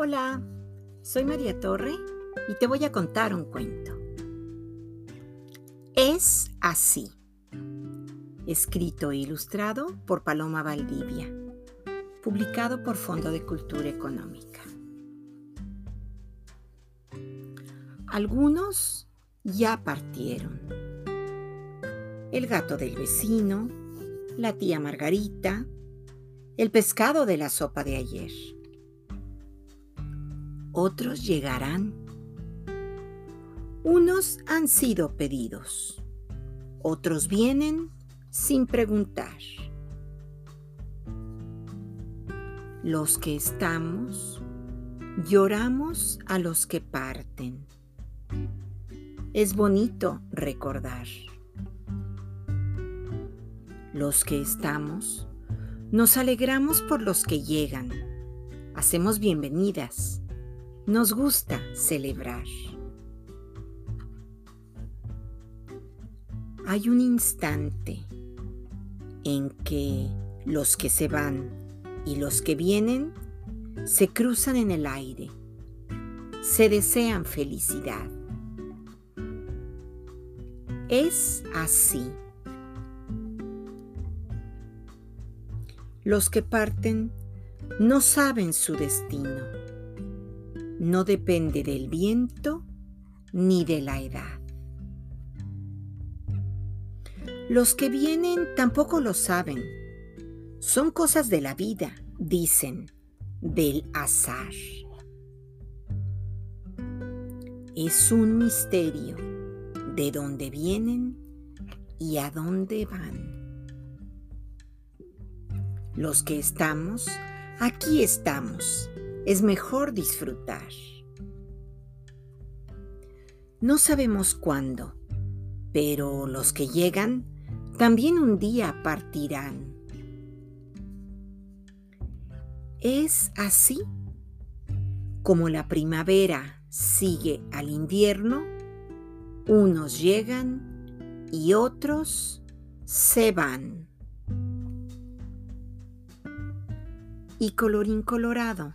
Hola, soy María Torre y te voy a contar un cuento. Es así. Escrito e ilustrado por Paloma Valdivia. Publicado por Fondo de Cultura Económica. Algunos ya partieron. El gato del vecino, la tía Margarita, el pescado de la sopa de ayer otros llegarán. Unos han sido pedidos, otros vienen sin preguntar. Los que estamos, lloramos a los que parten. Es bonito recordar. Los que estamos, nos alegramos por los que llegan. Hacemos bienvenidas nos gusta celebrar. Hay un instante en que los que se van y los que vienen se cruzan en el aire, se desean felicidad. Es así. Los que parten no saben su destino no depende del viento ni de la edad. Los que vienen tampoco lo saben. Son cosas de la vida, dicen, del azar. Es un misterio de dónde vienen y a dónde van. Los que estamos, aquí estamos es mejor disfrutar. No sabemos cuándo, pero los que llegan también un día partirán. Es así como la primavera sigue al invierno, unos llegan y otros se van. Y colorín colorado